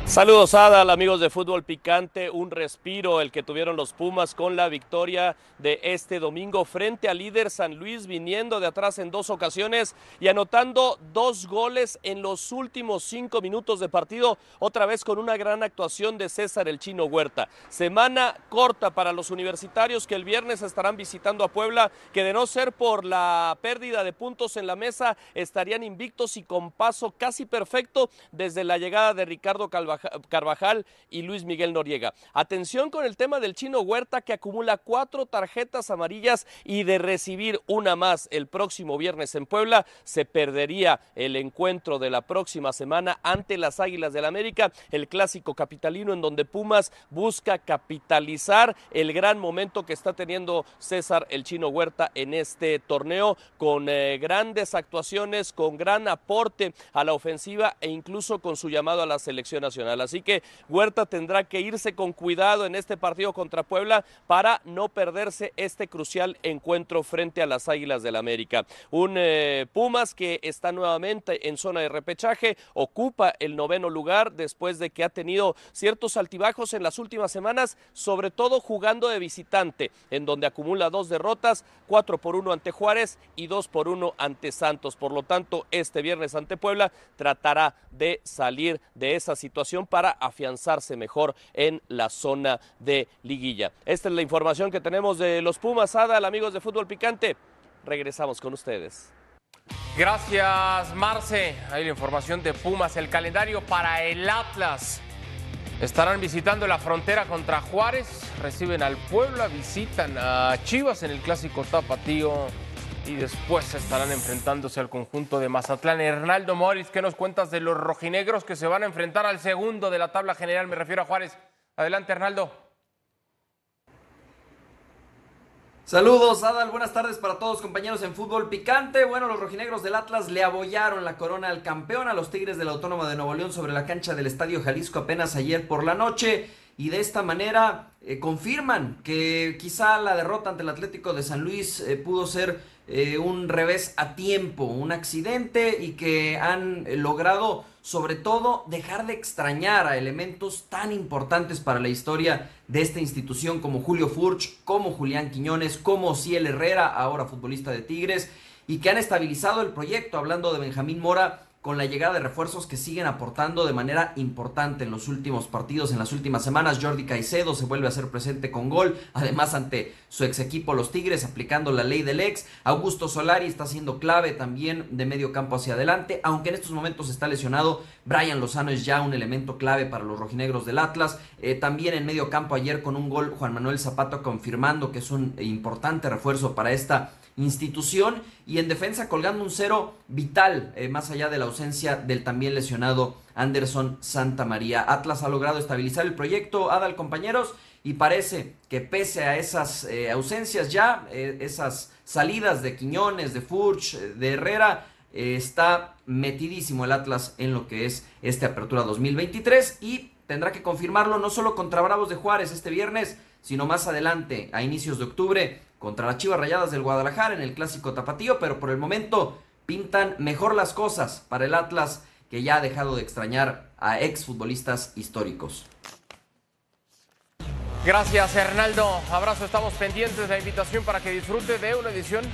Saludos Adal, amigos de Fútbol Picante, un respiro el que tuvieron los Pumas con la victoria de este domingo frente al líder San Luis, viniendo de atrás en dos ocasiones y anotando dos goles en los últimos cinco minutos de partido, otra vez con una gran actuación de César el Chino Huerta. Semana corta para los universitarios que el viernes estarán visitando a Puebla, que de no ser por la pérdida de puntos en la mesa, estarían invictos y con paso casi perfecto desde la llegada de Ricardo Calvaja- Carvajal y Luis Miguel Noriega. Atención con el tema del chino Huerta que acumula cuatro tarjetas amarillas y de recibir una más el próximo viernes en Puebla se perdería el encuentro de la próxima semana ante las Águilas del América, el clásico capitalino en donde Pumas busca capitalizar el gran momento que está teniendo César el chino Huerta en este torneo con eh, grandes actuaciones, con gran aporte a la ofensiva e incluso con su llamado a la selección nacional. Así que Huerta tendrá que irse con cuidado en este partido contra Puebla para no perderse este crucial encuentro frente a las Águilas del América. Un eh, Pumas que está nuevamente en zona de repechaje, ocupa el noveno lugar después de que ha tenido ciertos altibajos en las últimas semanas, sobre todo jugando de visitante, en donde acumula dos derrotas, cuatro por uno ante Juárez y dos por uno ante Santos. Por lo tanto, este viernes ante Puebla tratará de salir de esa situación para afianzarse mejor en la zona de liguilla. Esta es la información que tenemos de los Pumas, Adal, amigos de Fútbol Picante. Regresamos con ustedes. Gracias, Marce. Ahí la información de Pumas, el calendario para el Atlas. Estarán visitando la frontera contra Juárez, reciben al Puebla, visitan a Chivas en el clásico tapatío y después estarán enfrentándose al conjunto de Mazatlán. Hernaldo Moris, ¿qué nos cuentas de los rojinegros que se van a enfrentar al segundo de la tabla general? Me refiero a Juárez. Adelante, Hernaldo. Saludos, Adal. Buenas tardes para todos, compañeros en fútbol picante. Bueno, los rojinegros del Atlas le abollaron la corona al campeón a los Tigres de la Autónoma de Nuevo León sobre la cancha del Estadio Jalisco apenas ayer por la noche. Y de esta manera eh, confirman que quizá la derrota ante el Atlético de San Luis eh, pudo ser eh, un revés a tiempo, un accidente y que han eh, logrado sobre todo dejar de extrañar a elementos tan importantes para la historia de esta institución como Julio Furch, como Julián Quiñones, como Ciel Herrera, ahora futbolista de Tigres, y que han estabilizado el proyecto, hablando de Benjamín Mora, con la llegada de refuerzos que siguen aportando de manera importante en los últimos partidos, en las últimas semanas. Jordi Caicedo se vuelve a ser presente con gol, además ante su ex equipo los Tigres, aplicando la ley del ex. Augusto Solari está siendo clave también de medio campo hacia adelante, aunque en estos momentos está lesionado. Brian Lozano es ya un elemento clave para los rojinegros del Atlas. Eh, también en medio campo ayer con un gol Juan Manuel Zapato confirmando que es un importante refuerzo para esta institución y en defensa colgando un cero vital, eh, más allá de la ausencia del también lesionado Anderson Santa María. Atlas ha logrado estabilizar el proyecto, Adal compañeros, y parece que pese a esas eh, ausencias ya, eh, esas salidas de Quiñones, de Furch, de Herrera, está metidísimo el Atlas en lo que es este Apertura 2023 y tendrá que confirmarlo no solo contra Bravos de Juárez este viernes, sino más adelante, a inicios de octubre, contra las Chivas Rayadas del Guadalajara en el Clásico Tapatío, pero por el momento pintan mejor las cosas para el Atlas que ya ha dejado de extrañar a exfutbolistas históricos. Gracias, Hernaldo. Abrazo, estamos pendientes de la invitación para que disfrute de una edición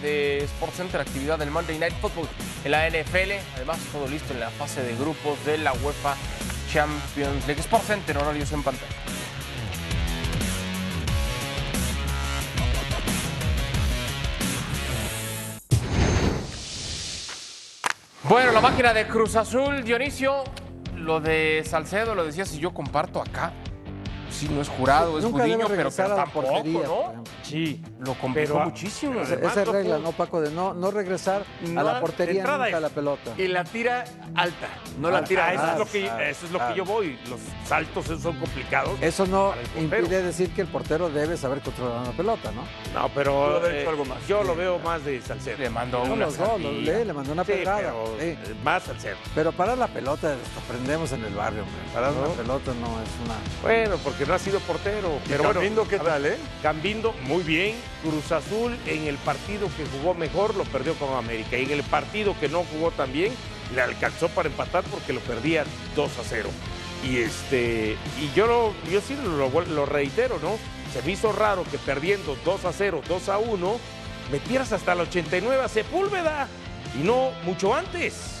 de Sports Center, actividad del Monday Night Football en la NFL. Además, todo listo en la fase de grupos de la UEFA Champions League. Sports Center, horarios en pantalla. Bueno, la máquina de Cruz Azul, Dionisio, lo de Salcedo, lo decía si yo comparto acá. Sí, no es jurado, es Nunca Gudiño, debe pero, pero a la tampoco, portería, por ¿no? Sí, Lo complicó Pero, muchísimo. Esa, esa es regla, ¿no, Paco? De no, no regresar No, a la portería nunca es- la pelota. Y la tira alta, no la Ah, tira eso, alta. es lo que, Ah, eso es lo ah. que yo voy. Los saltos esos son complicados. Eso no impide decir que el portero debe saber controlar una pelota, ¿no? No, pero eh, hecho algo más. yo lo veo más de Salcedo. Le mandó No, una los dos, los le, le mandó una Sí, pero eh, más Salcedo. Pero para la pelota, aprendemos en el barrio, hombre. Parar una pelota no es una. Bueno, porque no ha sido portero. ¿Y Pero bueno, Cambindo qué a ver, tal, eh? Cambindo, muy bien. Cruz Azul en el partido que jugó mejor lo perdió con América. Y en el partido que no jugó tan bien, le alcanzó para empatar porque lo perdía 2 a 0. Y este y yo lo, yo sí lo, lo reitero, ¿no? Se me hizo raro que perdiendo 2 a 0, 2 a 1, metieras hasta el 89 a Sepúlveda y no mucho antes.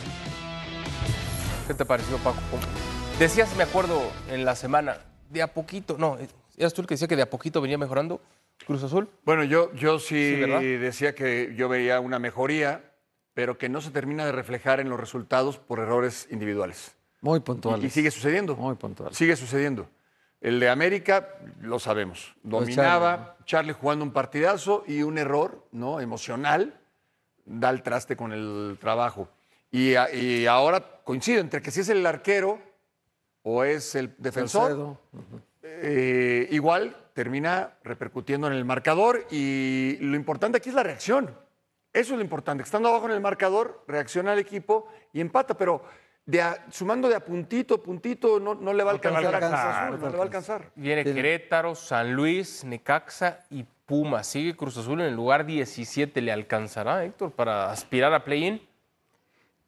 ¿Qué te pareció, Paco? Decías, me acuerdo, en la semana, de a poquito, no, eras tú el que decía que de a poquito venía mejorando Cruz Azul. Bueno, yo, yo sí, decía que yo veía una mejoría, pero que no se termina de reflejar en los resultados por errores individuales. Muy puntuales. y sigue sucediendo. Muy puntual. Sigue sucediendo. El de América, lo sabemos. Dominaba, Charlie jugando un partidazo y un error ¿no? emocional da el traste con el trabajo. Y, a- y ahora coincido entre que si es el arquero o es el defensor, eh, igual termina repercutiendo en el marcador y lo importante aquí es la reacción. Eso es lo importante. Estando abajo en el marcador, reacciona el equipo y empata, pero de a- sumando de a puntito, puntito, no, no le va a No te va a alcanzar. a Cruz alcanzar, Azul, no le va a alcanzar. Viene Querétaro, San Luis, Necaxa y Puma. Sigue Cruz Azul en el lugar 17. ¿Le alcanzará, Héctor, para aspirar a play-in?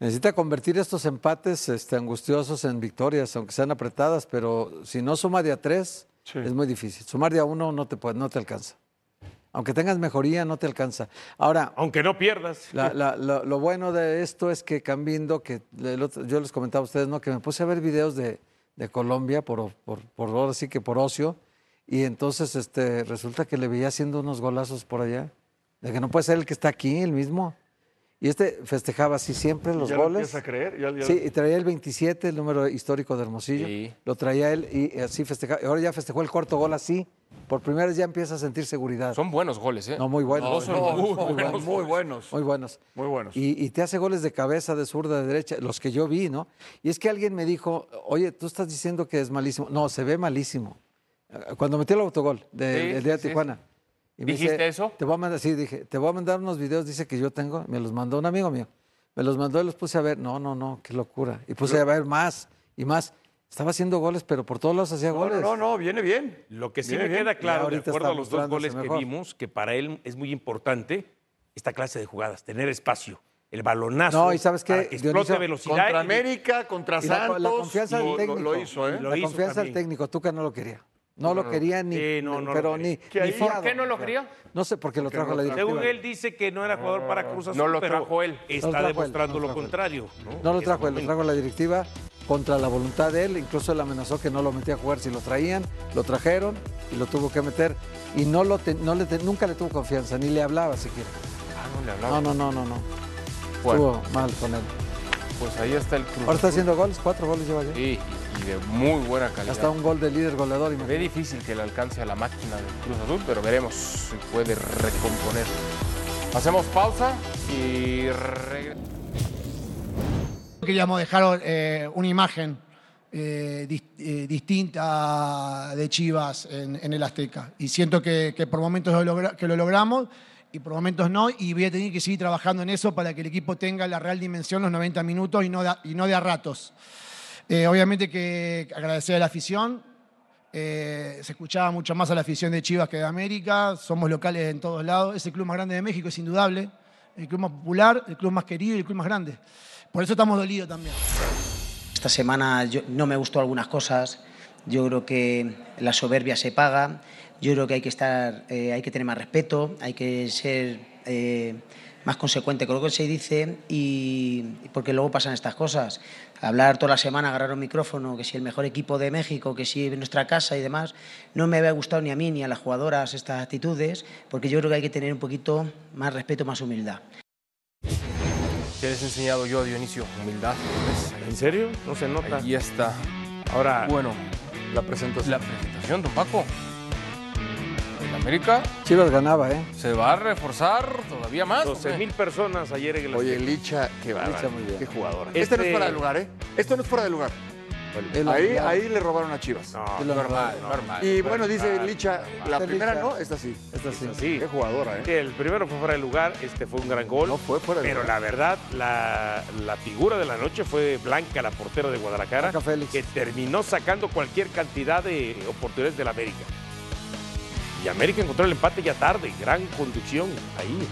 Necesita convertir estos empates este, angustiosos en victorias, aunque sean apretadas, pero si no suma de a tres, es muy difícil. Sumar de a uno no te, puede, no te alcanza. Aunque tengas mejoría, no te alcanza. Ahora, Aunque no pierdas. la- la- lo, lo bueno de esto es que Cambindo, que otro- yo les comentaba a ustedes, ¿no? que me puse a ver videos de, de Colombia, por, por, por ahora sí que por ocio, y entonces este, resulta que le veía haciendo unos golazos por allá, de que no puede ser el que está aquí, el mismo. Y este festejaba así siempre los ¿Ya goles. empieza a creer? ¿Ya- ya- Sí, y traía el 27, el número histórico de Hermosillo. Sí. Lo traía él y así festejaba. Ahora ya festejó el cuarto gol así. Por primera vez ya empieza a sentir seguridad. Son buenos goles, ¿eh? No, muy buenos. No, son No, muy, no, buenos. muy buenos. Muy buenos. Muy buenos. Y, y te hace goles de cabeza, de zurda, de derecha, los que yo vi, ¿no? Y es que alguien me dijo, oye, tú estás diciendo que es malísimo. No, se ve malísimo. Cuando metió el autogol de- Sí, del día de sí, Tijuana. Y ¿Dijiste dice, eso? Te voy a mandar, sí, dije, te voy a mandar unos videos, dice que yo tengo, me los mandó un amigo mío. Me los mandó y los puse a ver. No, no, no, qué locura. Y puse a ver más y más. Estaba haciendo goles, pero por todos lados hacía No, goles. no, no, viene bien. Lo que sí Viene me bien. queda claro, de ahorita acuerdo está a los dos goles que mejor. vimos, que para él es muy importante esta clase de jugadas, tener espacio, el balonazo. No, y ¿sabes qué, para que explote Dionisio? velocidad. Contra América, contra la, Santos. la confianza lo- del técnico. Lo, hizo, ¿eh? Lo la hizo confianza del técnico. Tuca no lo quería. No, lo quería ni. Sí, no, no lo pero quería. ni, Que ni ahí- fiado. ¿Por qué no lo quería? No sé por qué lo trajo no la directiva. Según él dice que no era jugador para Cruz Azul, No lo pero trajo él. No lo Está trajo él, demostrando no lo lo trajo él. contrario. No lo trajo él, lo trajo la directiva contra la voluntad de él. Incluso él amenazó que no lo metía a jugar si lo traían. Lo trajeron y lo tuvo que meter. Y no lo te- no le te- nunca le tuvo confianza, ni le hablaba siquiera. Ah, no le hablaba. No, no, no, no, no. Bueno, Estuvo mal con él. pues ahí está el Cruz Ahora está Azul. haciendo goles, cuatro goles lleva ya. Sí, y de muy buena calidad. Hasta un gol de líder goleador. Ve difícil que le alcance a la máquina del Cruz Azul, pero veremos si puede recomponer. Hacemos pausa y regresamos. Queríamos dejar eh, una imagen eh, eh, distinta de Chivas en, en el Azteca. Y siento que, que por momentos lo, logra- que lo logramos y por momentos no. Y voy a tener que seguir trabajando en eso para que el equipo tenga la real dimensión los 90 minutos y no de, y no de a ratos. Eh, obviamente que agradecer a la afición. Eh, se escuchaba mucho más a la afición de Chivas que de América. Somos locales en todos lados. Es el club más grande de México, es indudable. El club más popular, el club más querido y el club más grande. Por eso estamos dolidos también. Esta semana no me gustó algunas cosas. Yo creo que la soberbia se paga. Yo creo que hay que estar, eh, hay que tener más respeto, hay que ser más consecuente con lo que se dice y porque luego pasan estas cosas. Hablar toda la semana, agarrar un micrófono, que si el mejor equipo de México, que si nuestra casa y demás, no me había gustado ni a mí ni a las jugadoras estas actitudes, porque yo creo que hay que tener un poquito más respeto, más humildad. ¿Qué les he enseñado yo, Dionisio? Humildad. ¿ves? ¿En serio? No se nota. Ahí está. Ahora, Bueno, La presentación. la presentación. don Paco. América Chivas ganaba, ¿eh? se va a reforzar todavía más. 12 mil personas ayer en el Oye, Azteca. Licha, qué bárbaro. Licha, muy bien. Qué jugador. Este- Este no es fuera de lugar, ¿eh? Esto no es fuera de lugar. Ahí, ahí le robaron a Chivas. No, normal, normal. Y bueno, dice normal, Licha, la Esta primera Licha. no, esta sí. Esta sí. Sí. Qué jugadora, ¿eh? el primero fue fuera de lugar, este fue un gran gol. No fue fuera de Pero lugar. la verdad, la, la figura de la noche fue Blanca, la portera de Guadalajara, Blanca Félix. que terminó sacando cualquier cantidad de oportunidades del América. Y América encontró el empate ya tarde, gran conducción ahí.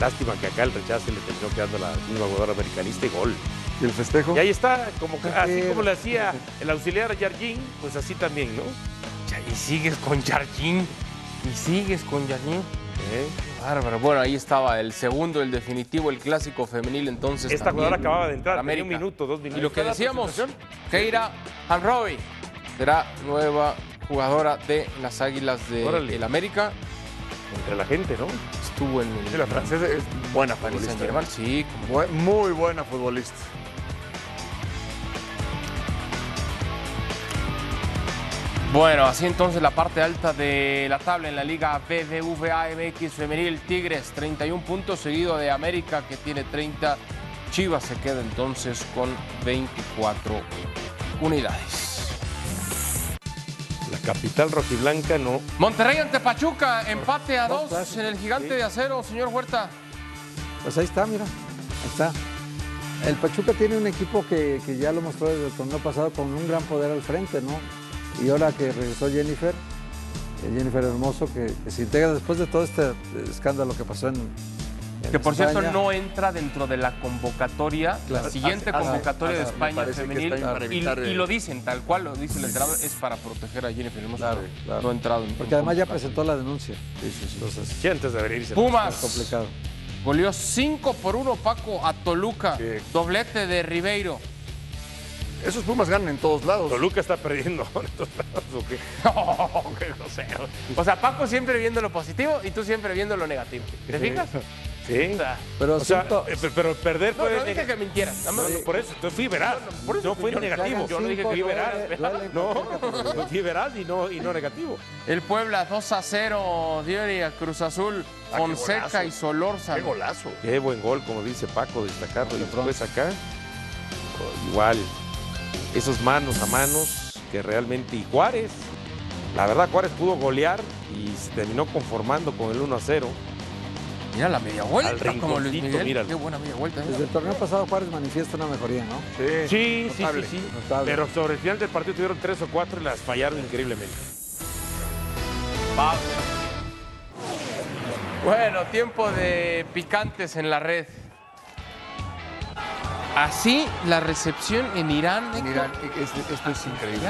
Lástima que acá el rechace le terminó quedando a la misma jugadora americanista y gol. ¿Y el festejo? Y ahí está, como, que- así como le hacía el auxiliar a Jardín, pues así también, ¿no? Y sigues con Jardín. Y sigues con Jardín. ¿Eh? Bárbaro. Bueno, ahí estaba el segundo, el definitivo, el clásico femenil entonces. Esta también jugadora acababa de entrar, tenía un América. minuto, dos minutos. Y lo que ¿Está la decíamos? Keira Hanroy será nueva jugadora de las Águilas de Órale. el América. Entre la gente, ¿no? Estuvo en el Sí, la francesa es buena futbolista. Sí, como Muy buena futbolista. Bueno, así entonces la parte alta de la tabla en la Liga BBVA MX Femenil Tigres, 31 puntos, seguido de América que tiene 30. Chivas se queda entonces con 24 unidades. Capital rojiblanca no. Monterrey ante Pachuca, empate a Dos en el gigante de acero, señor Huerta. Pues ahí está, mira. Ahí está. El Pachuca tiene un equipo que, que ya lo mostró desde el torneo pasado con un gran poder al frente, ¿no? Y ahora que regresó Jennifer, eh, Jennifer Hermoso, que, que se integra después de todo este escándalo que pasó en. En Que por cierto no entra dentro de la convocatoria, Claro. la siguiente Ah, convocatoria ah, de España femenil. y, y lo dicen, tal cual lo dice el entrenador, es para proteger a Jennifer Hermoso. Claro, claro. No ha entrado en Porque además ya presentó la denuncia. Sí, sí, sí. Entonces, Sí, antes de venirse. Pumas. es complicado. Goleó 5 por 1 Paco a Toluca. Sí. Doblete de Ribeiro. Esos Pumas ganan en todos lados. Toluca está perdiendo. ¿o qué? No, qué grosero. O sea, Paco siempre viendo lo positivo y tú siempre viendo lo negativo. ¿Te fijas? Sí. O sea, Pero O sea, eh, pero- perder no, fue no dije que mintieras. nada más- No, no, por eso, yo fui veraz. por eso no fue negativo. yo no dije que fui veraz. No, categoría. fui veraz y no, y no negativo. El Puebla 2 a 0 dio a Cruz Azul, Ah, Fonseca y Solórzano. Qué golazo. Qué buen gol, como dice Paco, destacarlo. Y después acá, igual, esos manos a manos que realmente. Y Juárez, la verdad, Juárez pudo golear y se terminó conformando con el 1 a 0. Mira la media vuelta, Al como Luis Miguel. míralo. Qué buena media vuelta. Desde el torneo pasado Juárez manifiesta una mejoría, ¿no? Sí, Sí, sí, notable. sí, sí. Notable. Pero sobre el final del partido tuvieron tres o cuatro y las fallaron increíblemente. Bueno, tiempo de picantes en la red. Así la recepción en Irán. Mira, esto, esto es increíble.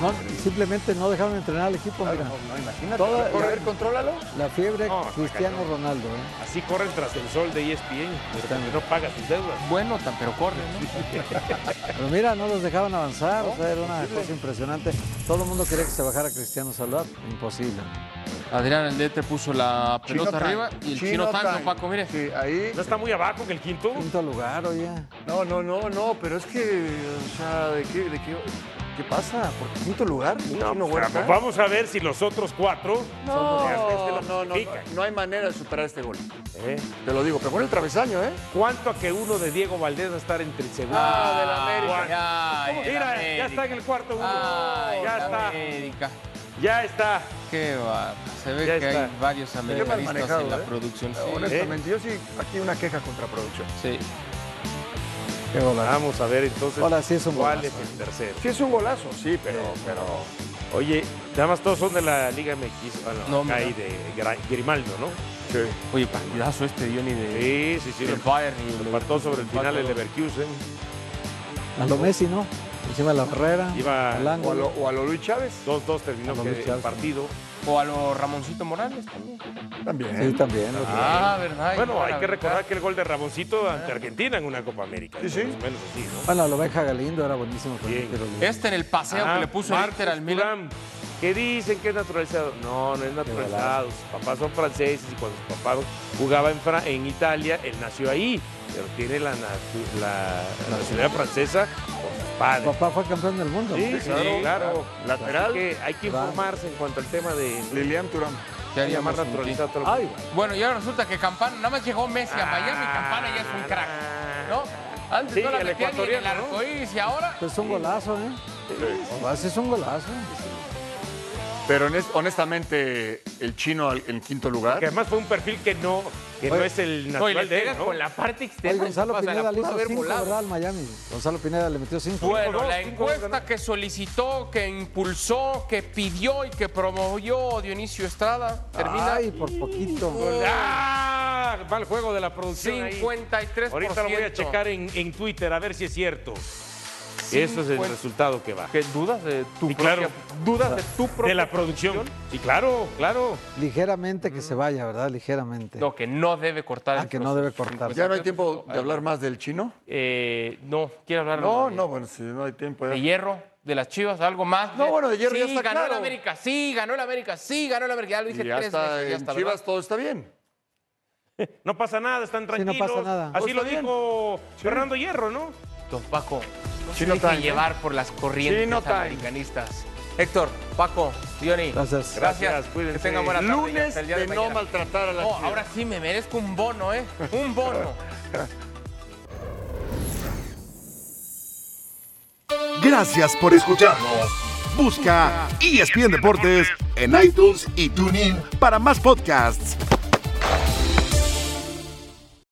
No, simplemente no dejaron entrenar al equipo, mira. No, imagínate. Toda- a ver, contrólalo. La fiebre No, Cristiano Ronaldo, ¿eh? Así corren tras el sol de E ESPN, porque no paga sus deudas. Bueno, tan- pero corre, ¿no? Pero mira, no los dejaban avanzar, o sea, era una cosa impresionante. Todo el mundo quería que se bajara Cristiano Salvat, imposible. Adrián Aldete puso la Chino pelota Time. arriba y el Chino chino tango. Paco, mire. Sí, ahí. ¿No está muy abajo que el quinto? Quinto lugar, oye. No, no, no, no, pero es que, o sea, ¿de qué, de qué, qué pasa? ¿Por qué quinto lugar? No, pues, Huerta. vamos a ver si los otros cuatro No, son no, no, no, hay manera de superar este gol. ¿Eh? Te lo digo, pero con el travesaño, ¿eh? ¿Cuánto a que uno de Diego Valdés va a estar entre el segundo? Ah, de la América. Mira, ya está en el cuarto uno. Ay, ya está, América. ya está. Qué va. Se ve Ya que está. hay varios americanistas manejado, en la ¿eh? producción. Sí. Honestamente, yo sí, aquí una queja contra producción. Sí. Qué golazo. Vamos a ver entonces Ahora sí es un cuál golazo. es el tercero. Sí es un golazo, sí, pero, pero Oye, nada más todos son de la Liga MX. Bueno, No, acá hay de Gra- Grimaldo, ¿no? sí. Oye, partidazo este Diony de Sí, sí, sí. Lo, Bayern y lo el empató sobre el final el Leverkusen. A lo Messi, ¿no? Encima de la barrera, Iba O a, lo, o a lo Luis Chávez 2-2 terminó el partido. O a lo Ramoncito Morales también. también. Sí, también. Ah, ¿verdad? Bueno, hay que recordar que el gol de Ramoncito ante Argentina en una Copa América. Sí, sí. Más o menos así, ¿no? Bueno, lo Benja Galindo era buenísimo. con el. Este en el paseo Ah, que le puso Inter al Milan. Que dicen que es naturalizado. No, no es naturalizado. Sus papás son franceses y cuando su papá jugaba en, Fra- en Italia, él nació ahí. Pero tiene la, la- la nacionalidad francesa por sus padre. Papá fue campeón del mundo. Sí, claro, claro. Lateral. Así que hay que Claro. informarse en cuanto al tema de Lilian Turán. Ya Ya más naturalizado todo Ay, bueno, y ahora resulta que Campana, nada más llegó Messi a Miami, Campana ya es un crack, ¿no? Antes Sí, no la el metía ni en el arcoíris y ahora... Es un golazo, ¿eh? Así es un golazo. Pero honest- honestamente, el chino en quinto lugar. Que además fue un perfil que no, que no Oye, es el natural de él, con la parte Oye, externa. Gonzalo o sea, la Pineda le hizo cinco. Al Miami. Gonzalo Pineda le metió cinco. Bueno, dos, la cinco encuesta que solicitó, que impulsó, que pidió y que promovió Dionisio Estrada termina Ay, por poquito. ¡Ah! Mal juego de la producción ahí. 53%. Ahorita lo voy a checar en, en Twitter a ver si es cierto. Eso es el 50. resultado que va. ¿Qué dudas de tu propia- claro. dudas de tu propia De la producción. Sí, claro, claro. Ligeramente que se vaya, ¿verdad? Ligeramente. No, que no debe cortar. Ah, el que no debe cortar. ¿Ya no hay tiempo de hablar más del chino? Eh, no, quiere hablar No, de, no, bueno, si no hay tiempo. ya. de hierro, de las chivas, algo más. No, bueno, de Hierro sí, ya está ganó el claro. América, sí, ganó el América, sí, ganó el América. Ya lo dije Y ya tres está, veces. Ya en está, Chivas ¿verdad? todo está bien. No pasa nada, están no tranquilos. pasa nada. Así Pues lo bien. dijo Fernando Hierro, ¿no? Don Paco, no se Chino deje time, ¿eh? llevar por las corrientes Chino time. americanistas. Héctor, Paco, Diony. Gracias. Gracias. cuídense. Que tengan buena tarde. y Lunes hasta el día de no maltratar a la Oh, ahora sí me merezco un bono, ¿eh? Un bono. Gracias por escucharnos. Busca ESPN Deportes en iTunes y TuneIn para más podcasts.